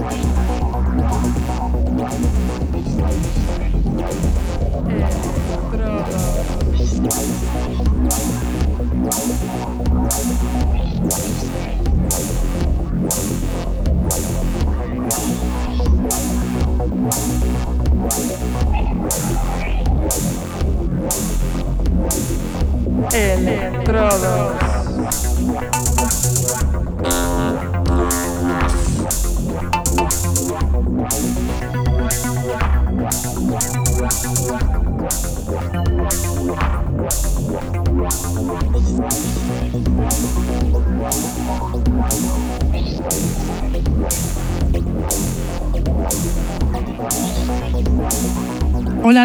Estrada. Electrodos.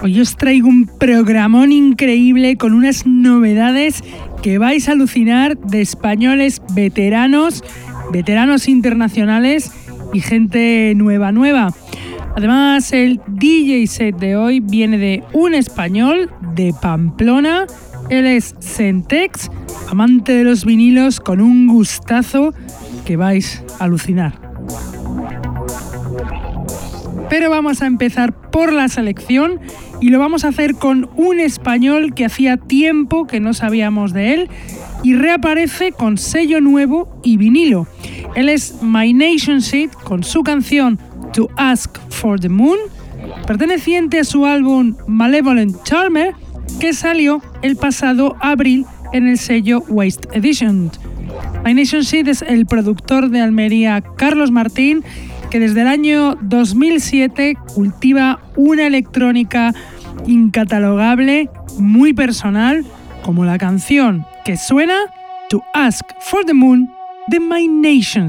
Hoy os traigo un programón increíble con unas novedades que vais a alucinar de españoles veteranos, veteranos internacionales y gente nueva nueva. Además, el DJ set de hoy viene de un español de Pamplona. Él es Sentex, amante de los vinilos con un gustazo que vais a alucinar. Pero vamos a empezar por la selección y lo vamos a hacer con un español que hacía tiempo que no sabíamos de él y reaparece con sello nuevo y vinilo. Él es My Nation Seed con su canción To Ask for the Moon, perteneciente a su álbum Malevolent Charmer, que salió el pasado abril en el sello Waste Edition. My Nation Seed es el productor de Almería Carlos Martín que desde el año 2007 cultiva una electrónica incatalogable, muy personal, como la canción que suena To Ask for the Moon de My Nation.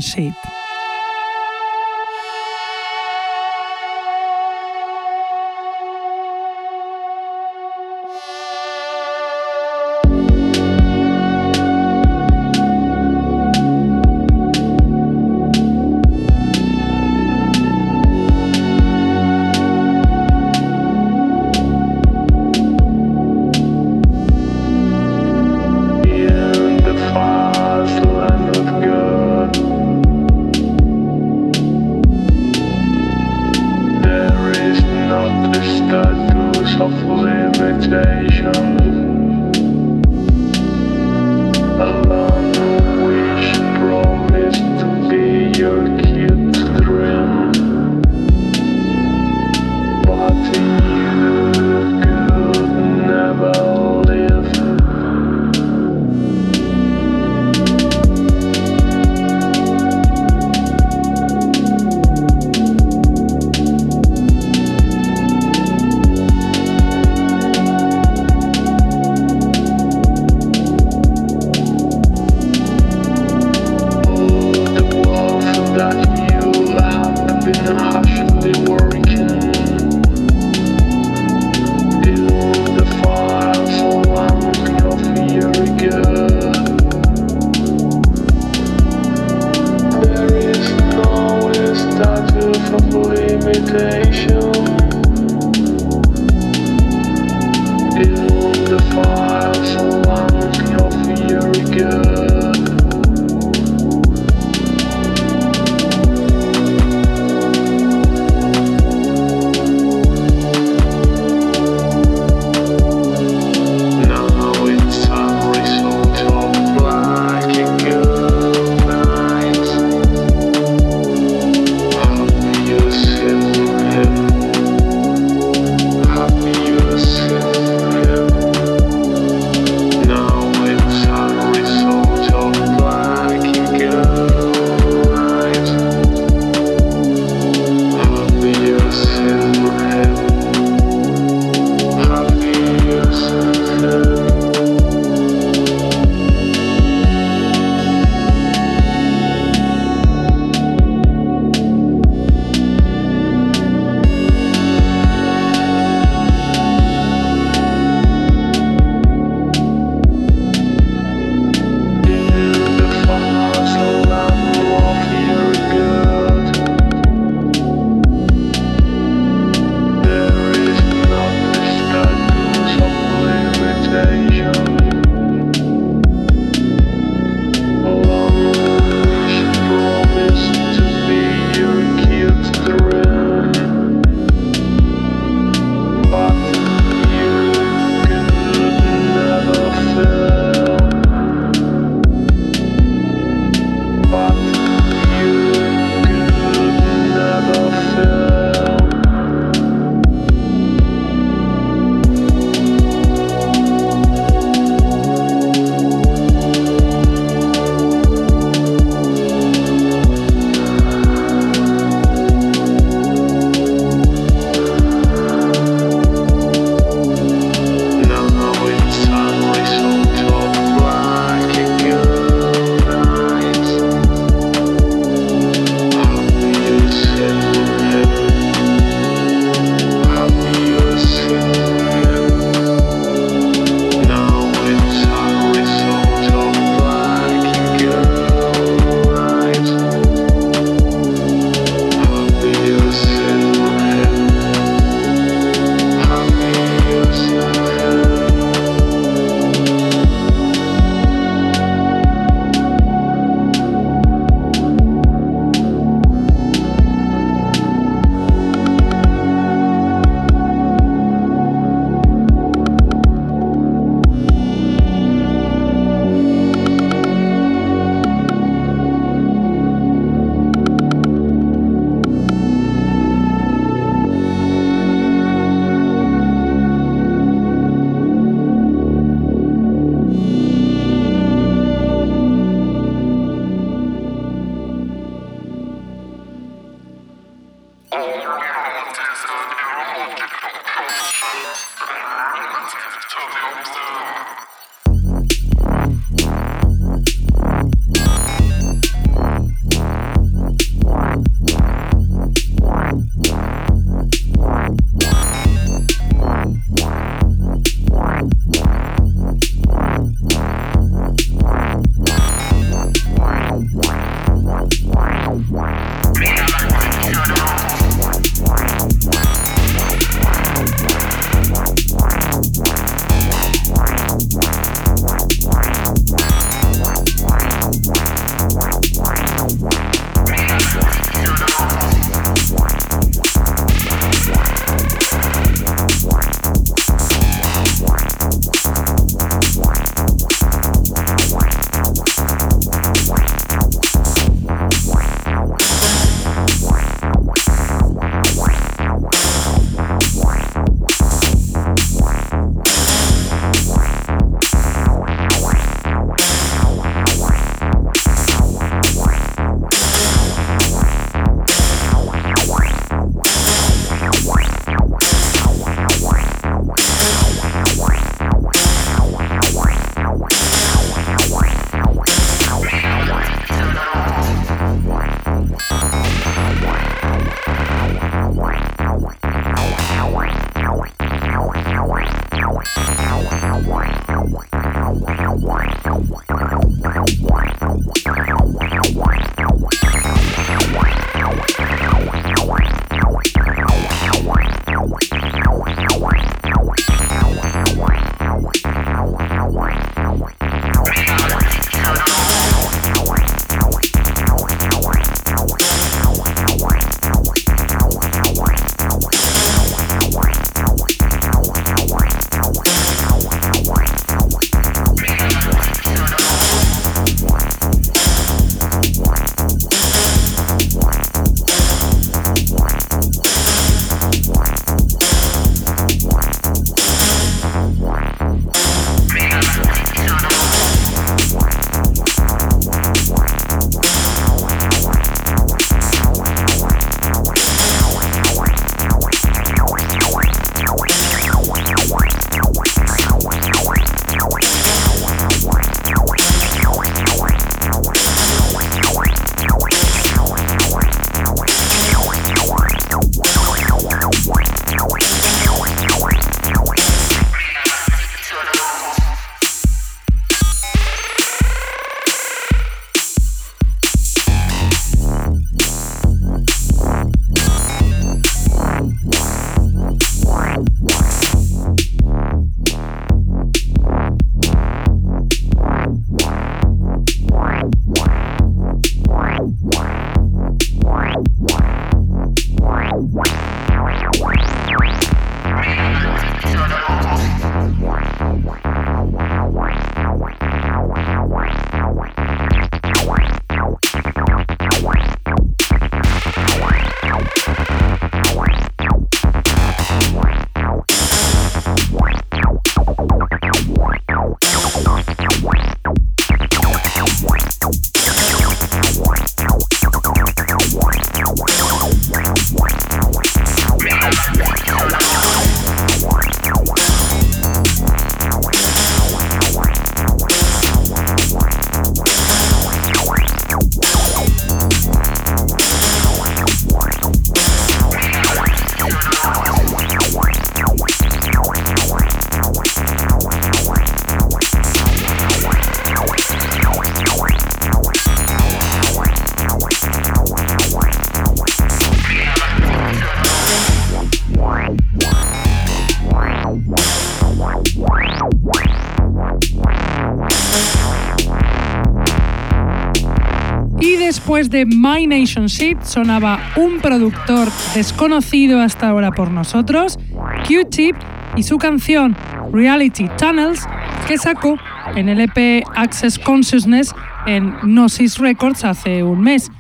De My Nation Shit sonaba un productor desconocido hasta ahora por nosotros, Q-Tip, y su canción Reality Tunnels, que sacó en el EP Access Consciousness en Gnosis Records hace un mes.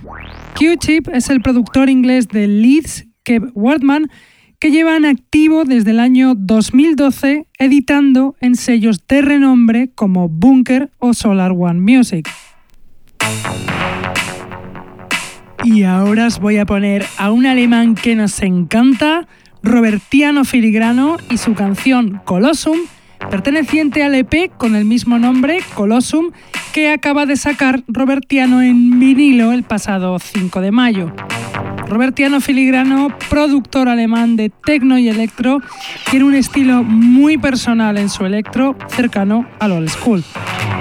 Q-Tip es el productor inglés de Leeds, Kev Wardman, que lleva en activo desde el año 2012 editando en sellos de renombre como Bunker o Solar One Music. Y ahora os voy a poner a un alemán que nos encanta, Robertiano Filigrano, y su canción Colossum, perteneciente al EP con el mismo nombre, Colossum, que acaba de sacar Robertiano en vinilo el pasado 5 de mayo. Robertiano Filigrano, productor alemán de techno y electro, tiene un estilo muy personal en su electro, cercano al old school.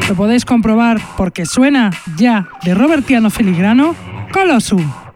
Lo podéis comprobar porque suena ya de Robertiano Filigrano Colosso.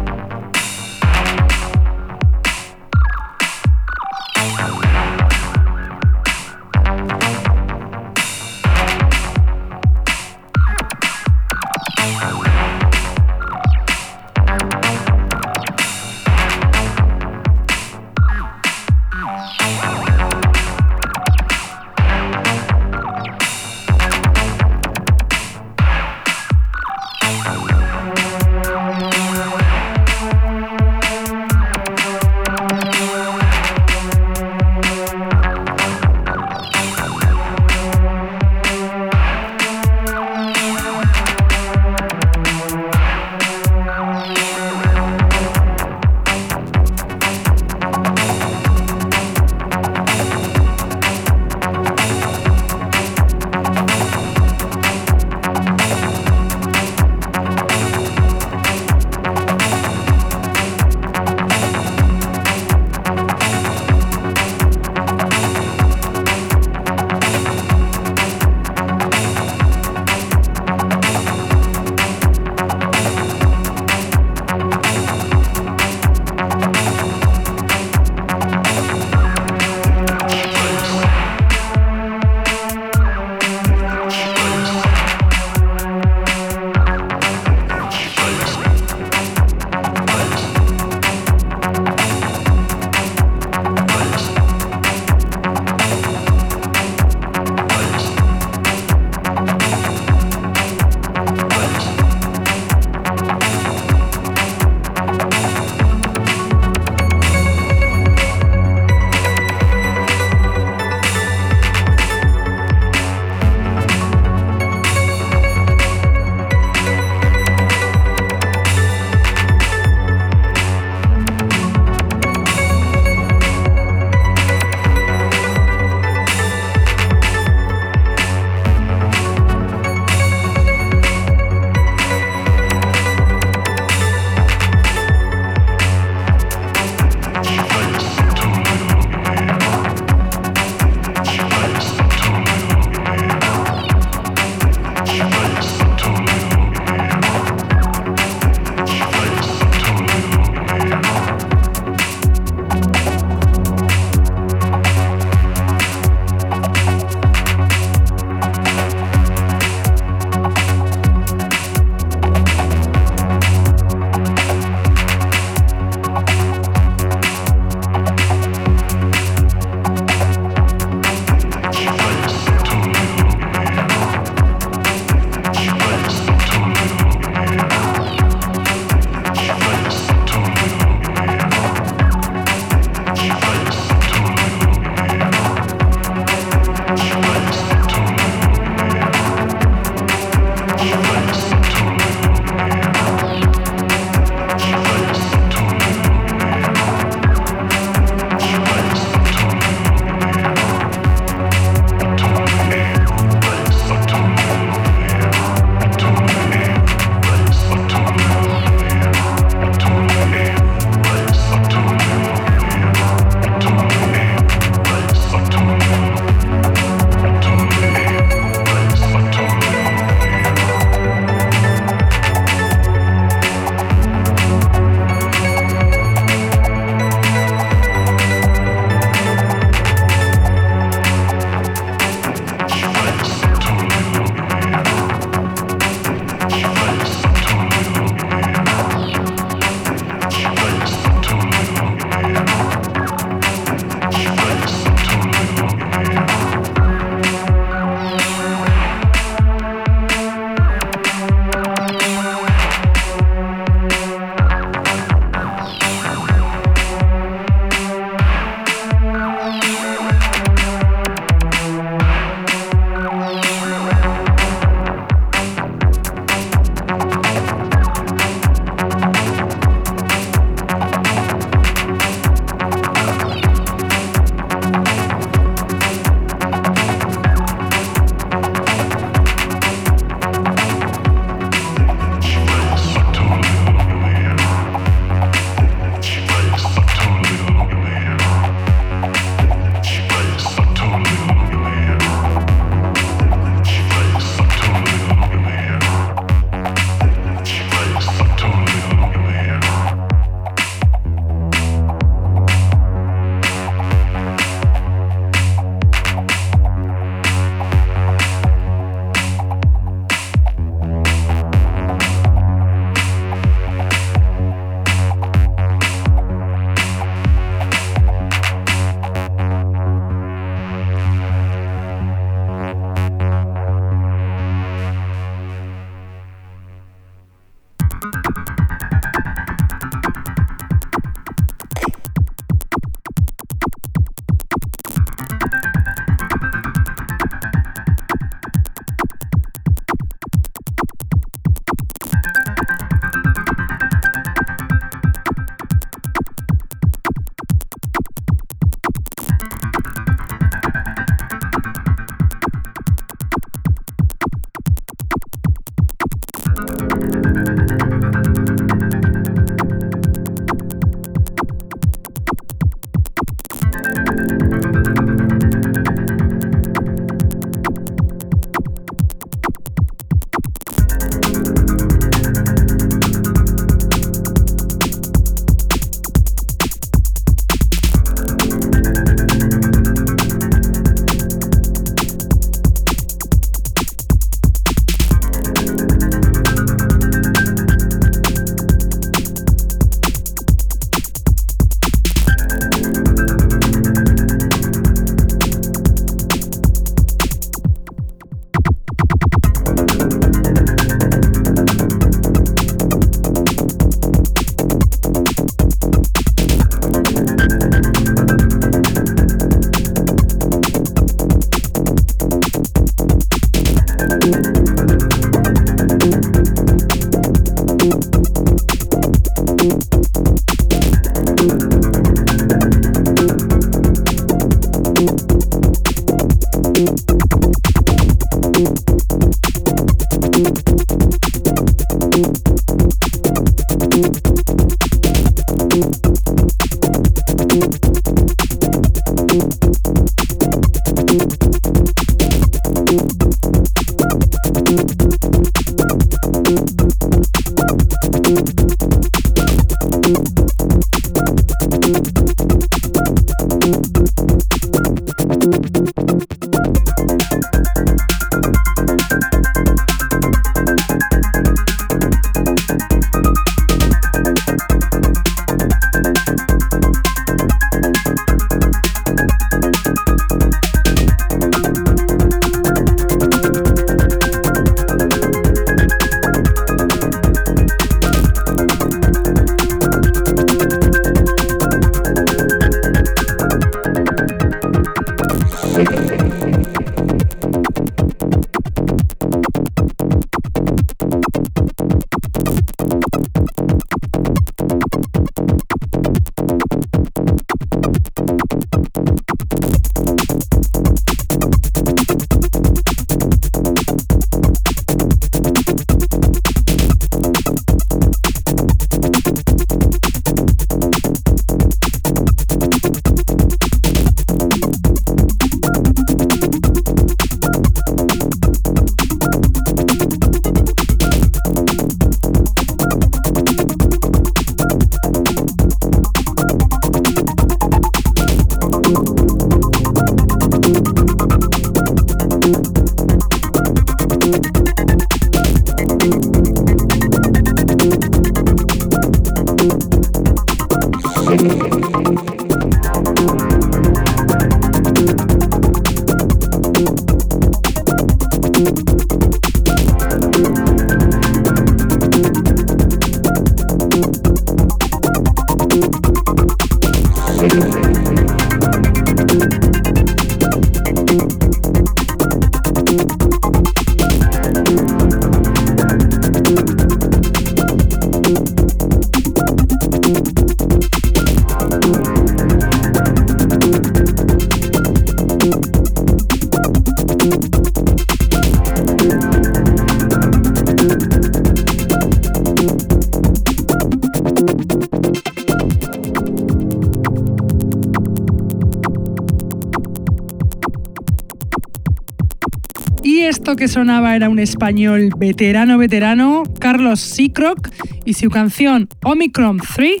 Que sonaba era un español veterano, veterano, Carlos Seacrock, y su canción Omicron 3,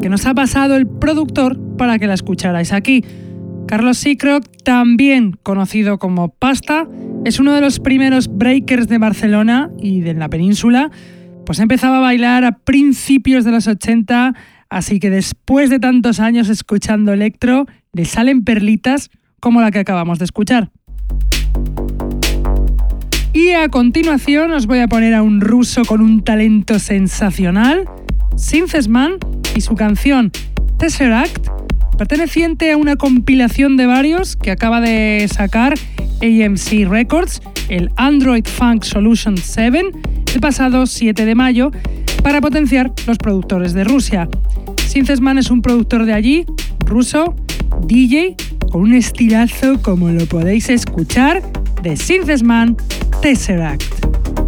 que nos ha pasado el productor para que la escucharais aquí. Carlos Seacrock, también conocido como Pasta, es uno de los primeros breakers de Barcelona y de la península, pues empezaba a bailar a principios de los 80, así que después de tantos años escuchando electro, le salen perlitas como la que acabamos de escuchar. Y a continuación os voy a poner a un ruso con un talento sensacional, Synthesman, y su canción Tesseract, perteneciente a una compilación de varios que acaba de sacar AMC Records, el Android Funk Solution 7, el pasado 7 de mayo, para potenciar los productores de Rusia. Synthesman es un productor de allí, ruso, DJ, con un estilazo como lo podéis escuchar, de Synthesman Tesseract.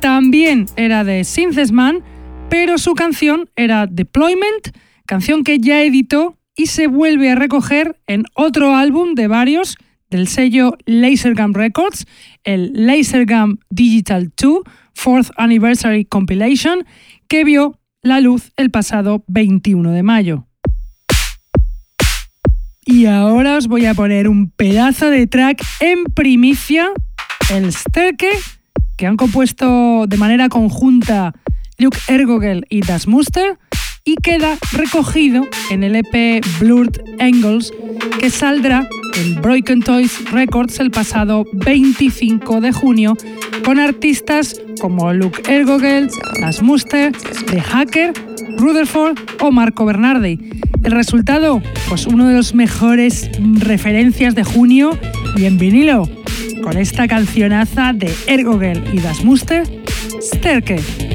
También era de Synthesman, pero su canción era Deployment, canción que ya editó y se vuelve a recoger en otro álbum de varios del sello Lasergum Records, el Lasergum Digital 2 Fourth Anniversary Compilation, que vio la luz el pasado 21 de mayo. Y ahora os voy a poner un pedazo de track en primicia, el Sterke, que han compuesto de manera conjunta Luke Ergogel y Das Muster, y queda recogido en el EP Blurred Angles que saldrá en Broken Toys Records el pasado 25 de junio con artistas como Luke Ergogel, Das Muster, The Hacker, Rutherford o Marco Bernardi. El resultado, pues uno de los mejores referencias de junio y en vinilo, con esta cancionaza de Ergogel y Das Muster, Sterke.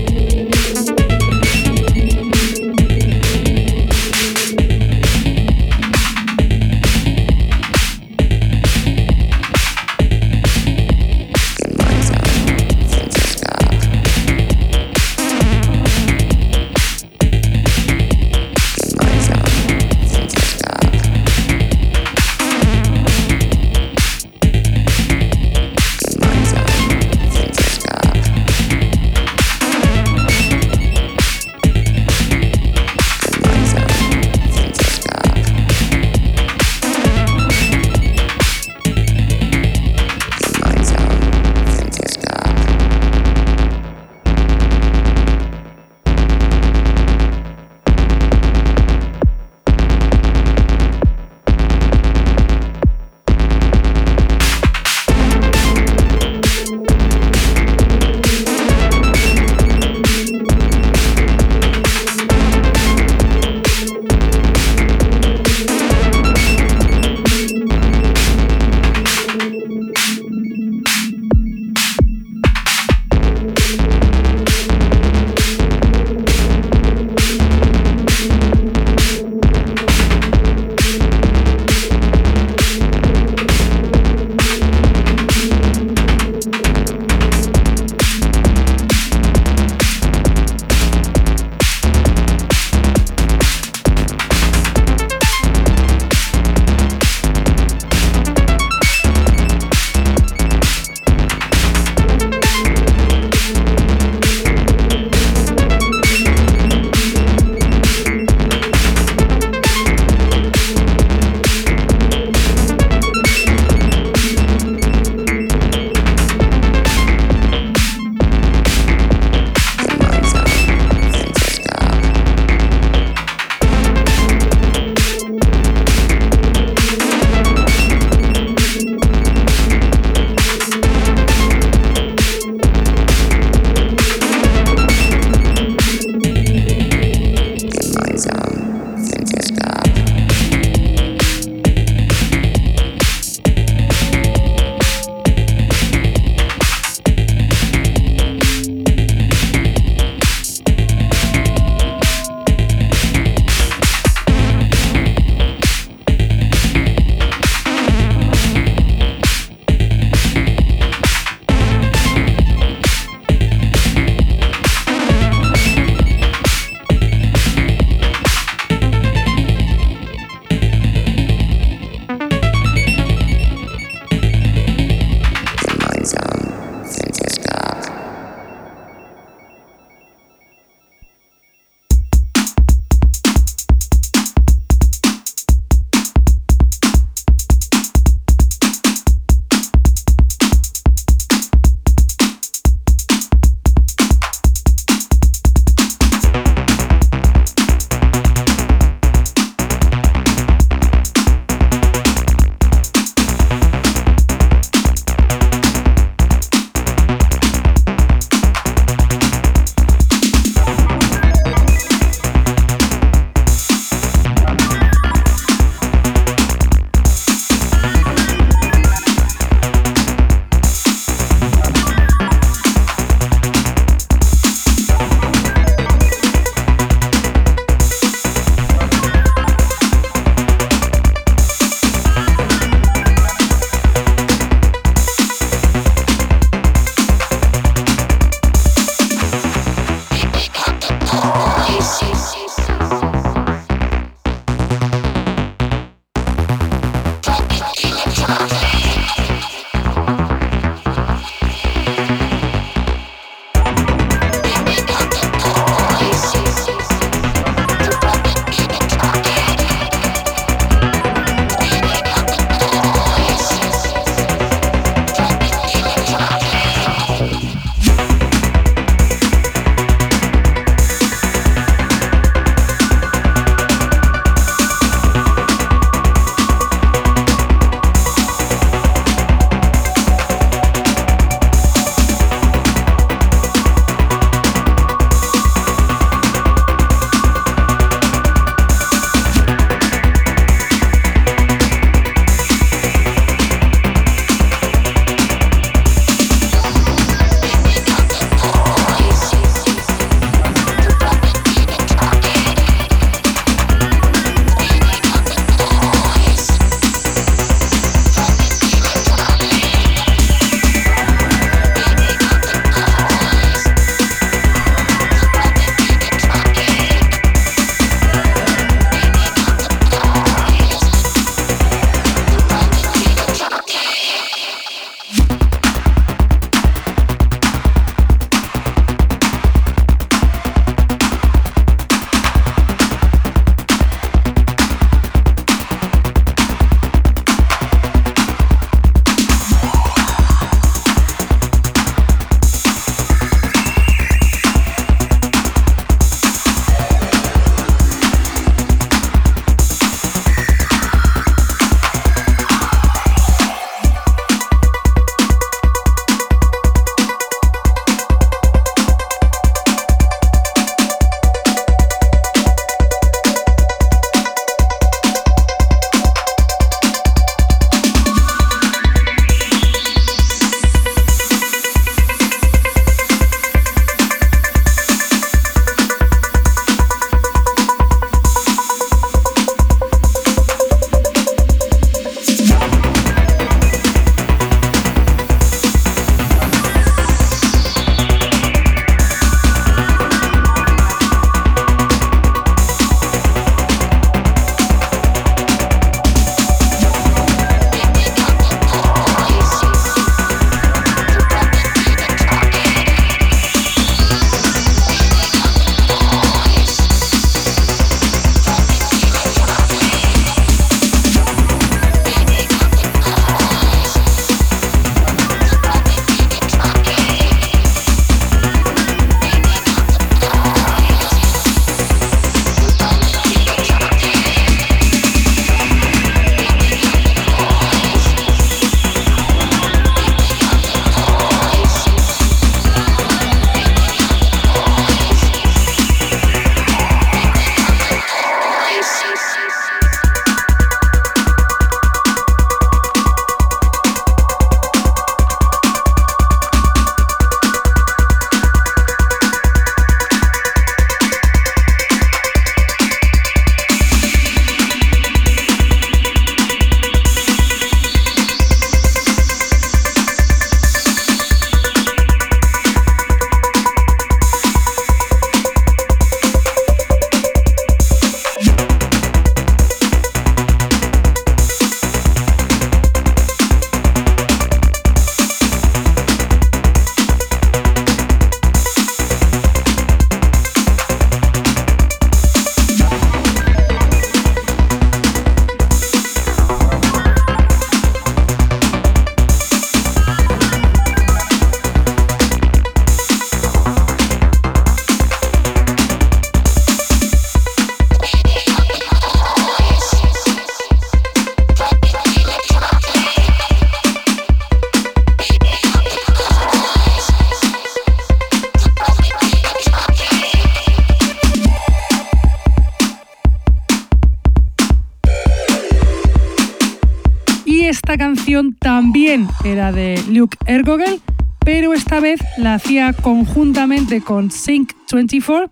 Hacía conjuntamente con Sync 24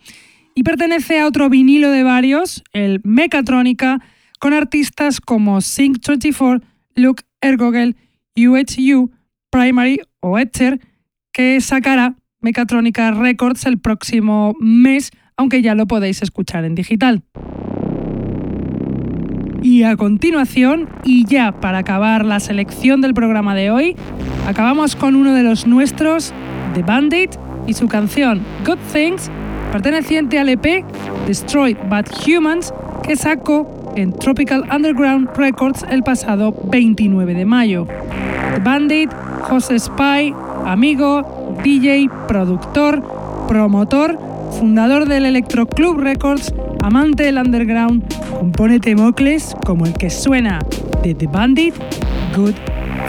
y pertenece a otro vinilo de varios, el Mechatronica, con artistas como Sync 24, Luke Ergogel, UHU, Primary o Etcher, que sacará Mechatronica Records el próximo mes, aunque ya lo podéis escuchar en digital. Y a continuación, y ya para acabar la selección del programa de hoy, acabamos con uno de los nuestros, The Bandit, y su canción Good Things, perteneciente al EP Destroyed But Humans, que sacó en Tropical Underground Records el pasado 29 de mayo. The Bandit, José Spy, amigo, DJ, productor, promotor, fundador del Electro Club Records, amante del underground, compone temocles como el que suena de The Bandit, Good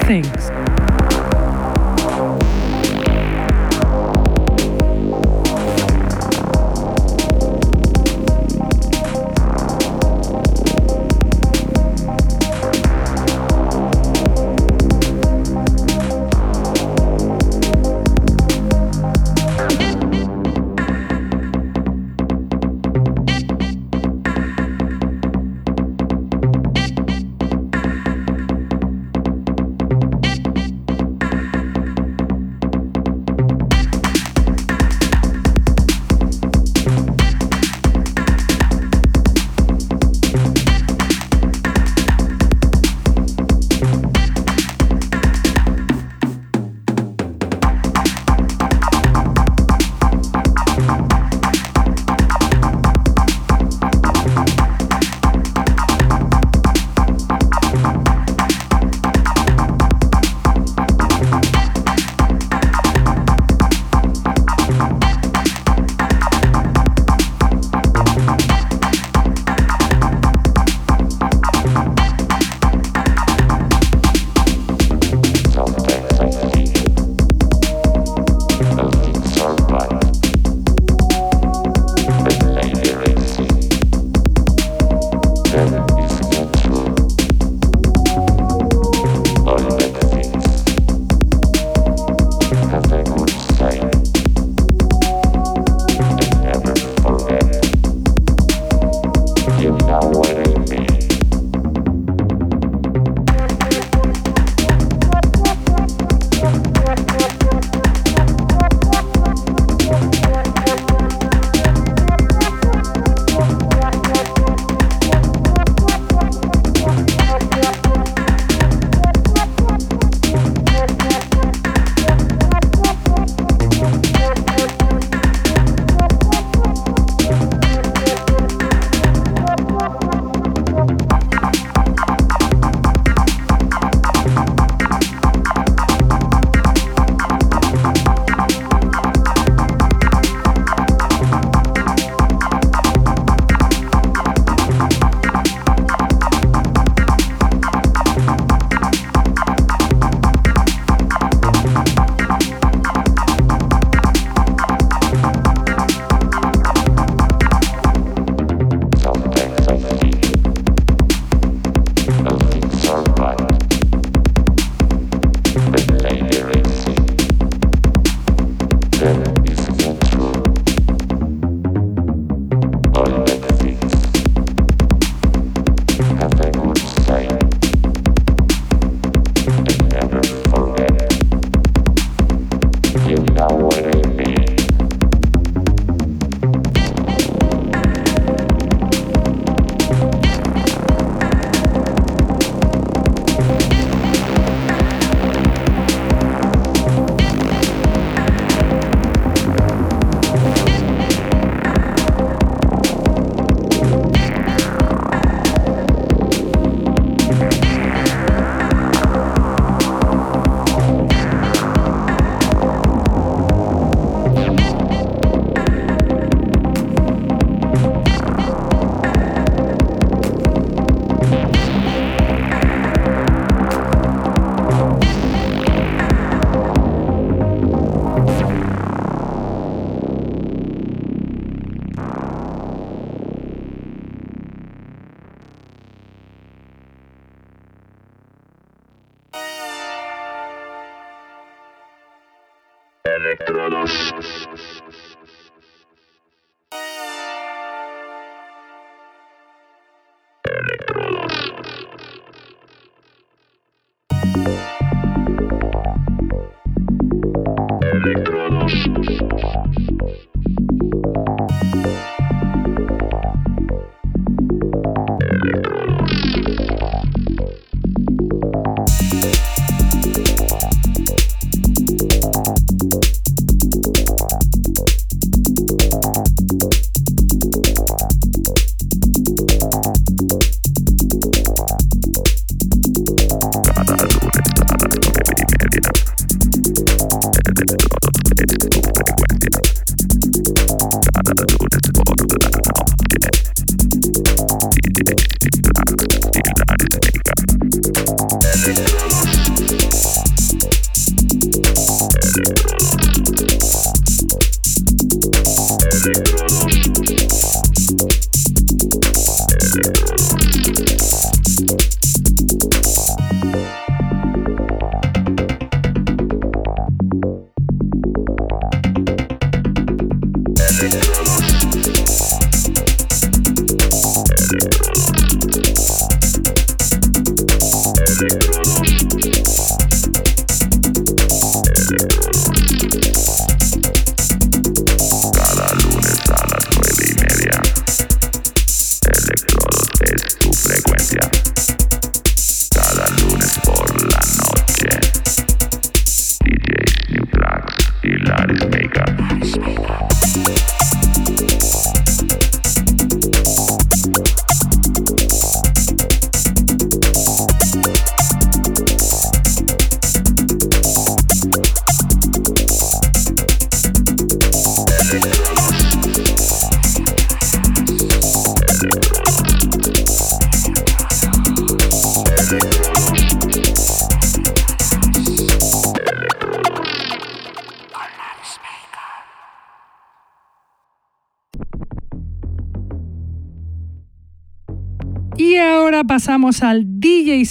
Things.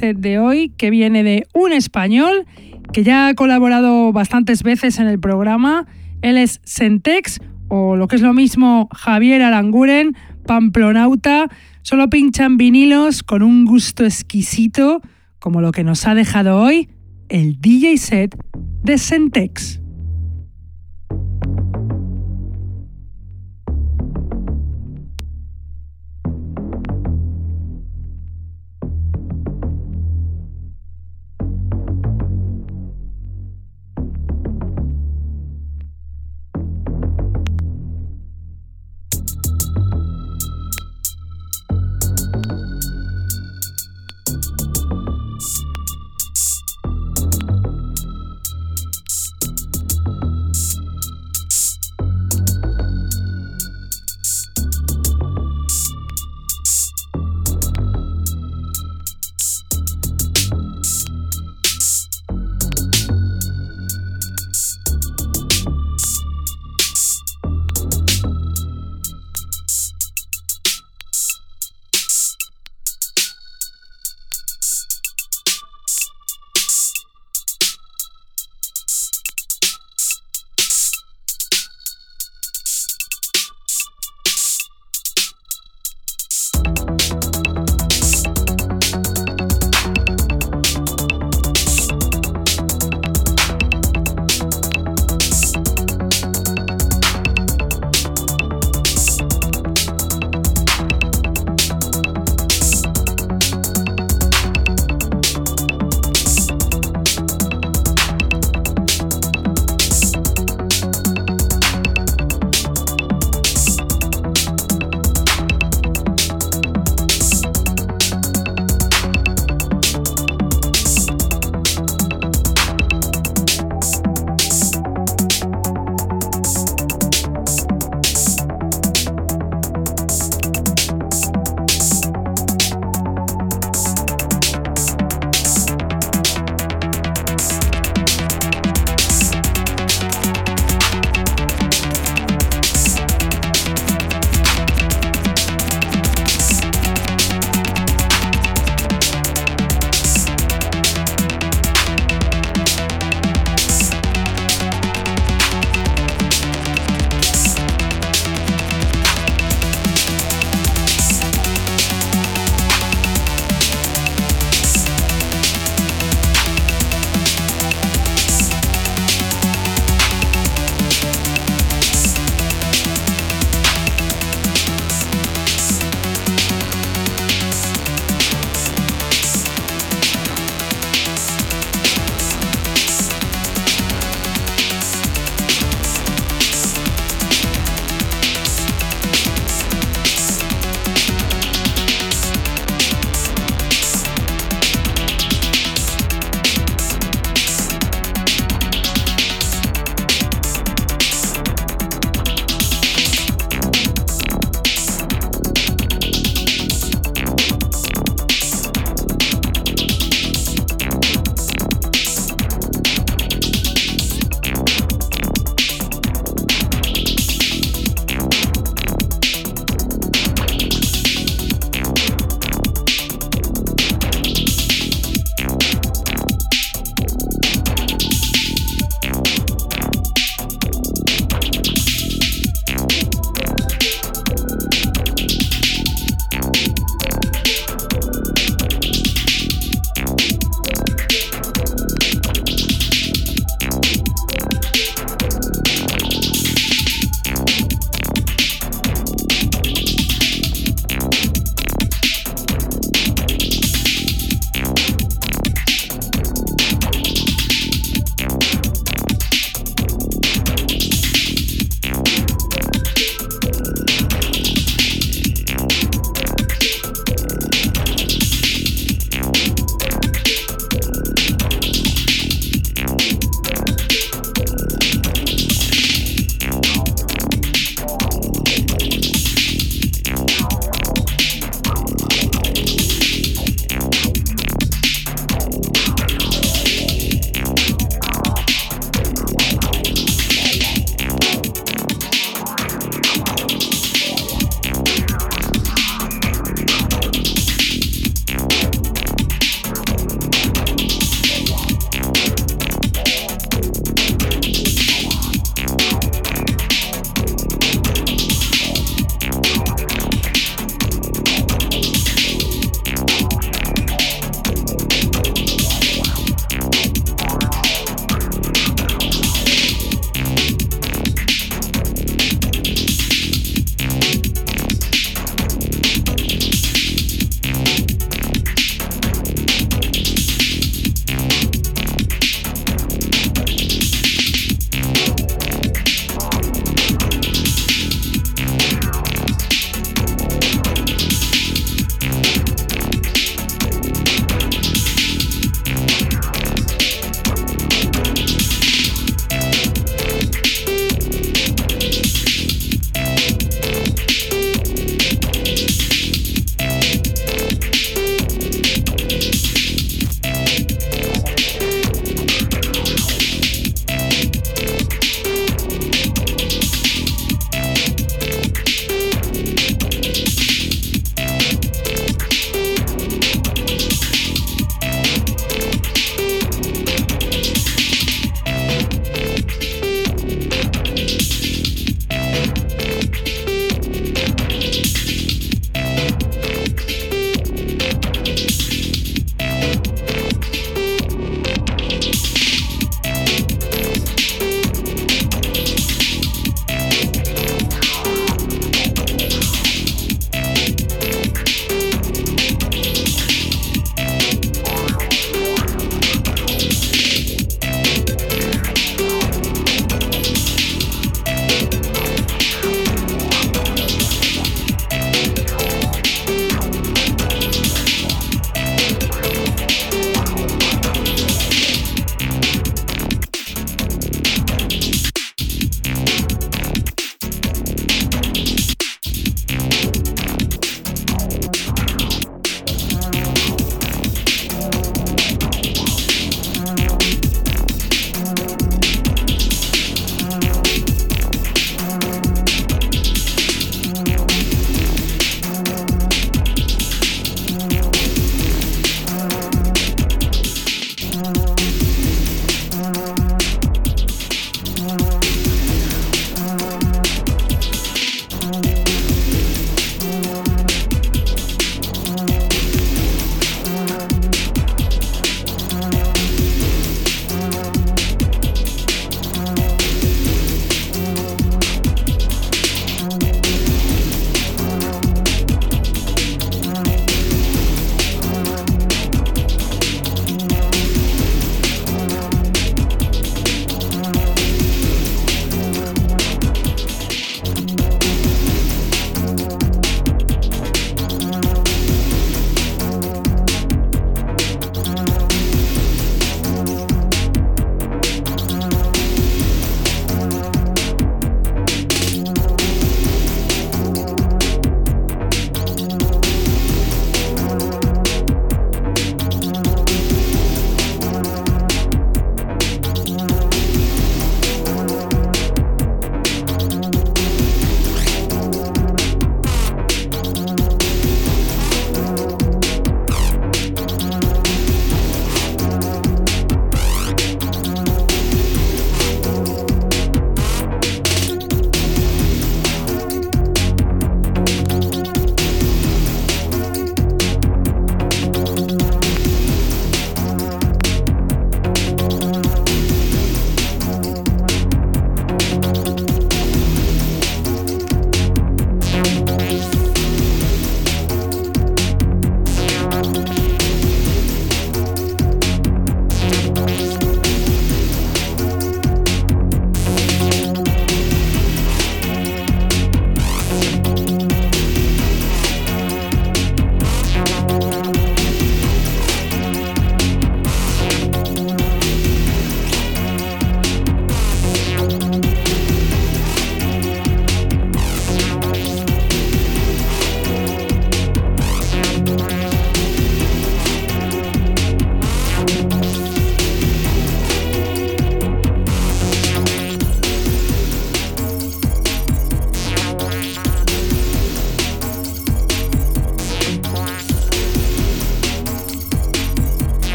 De hoy, que viene de un español que ya ha colaborado bastantes veces en el programa. Él es Sentex, o lo que es lo mismo, Javier Aranguren, Pamplonauta. Solo pinchan vinilos con un gusto exquisito, como lo que nos ha dejado hoy el DJ set de Sentex.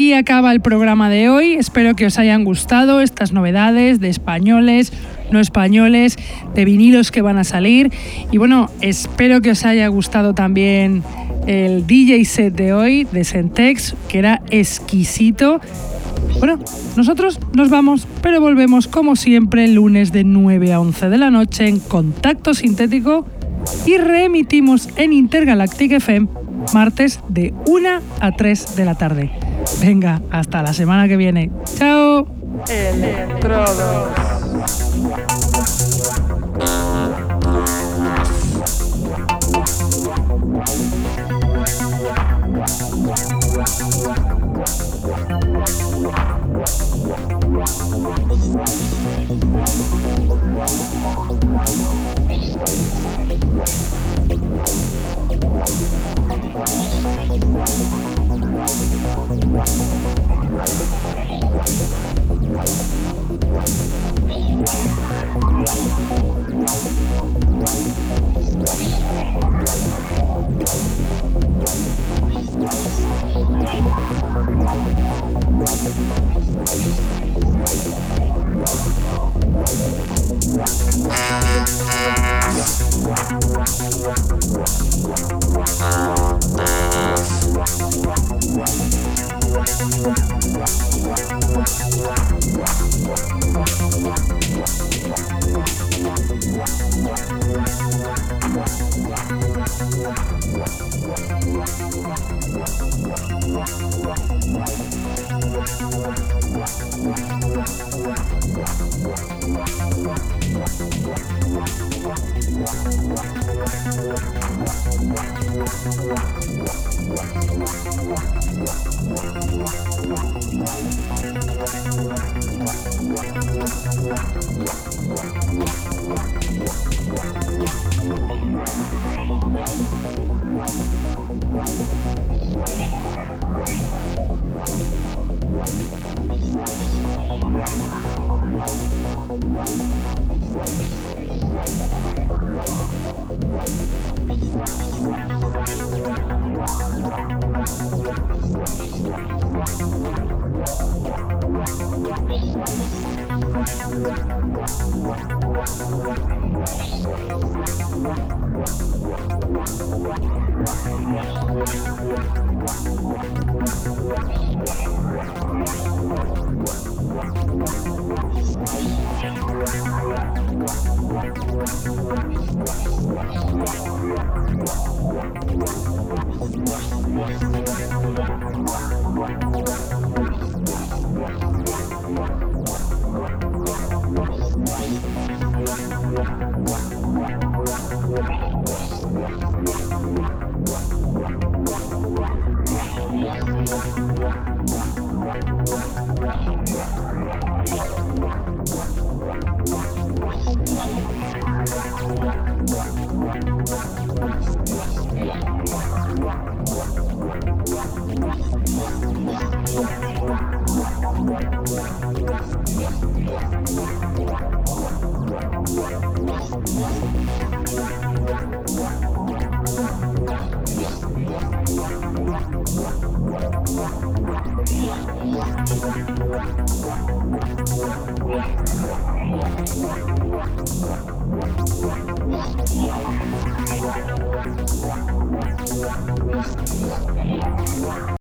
Aquí acaba el programa de hoy. Espero que os hayan gustado estas novedades de españoles, no españoles, de vinilos que van a salir. Y bueno, espero que os haya gustado también el DJ set de hoy de Sentex, que era exquisito. Bueno, nosotros nos vamos, pero volvemos como siempre el lunes de 9 a 11 de la noche en Contacto Sintético y reemitimos en Intergalactic FM martes de 1 a 3 de la tarde. Venga, hasta la semana que viene. Chao. Electrodos.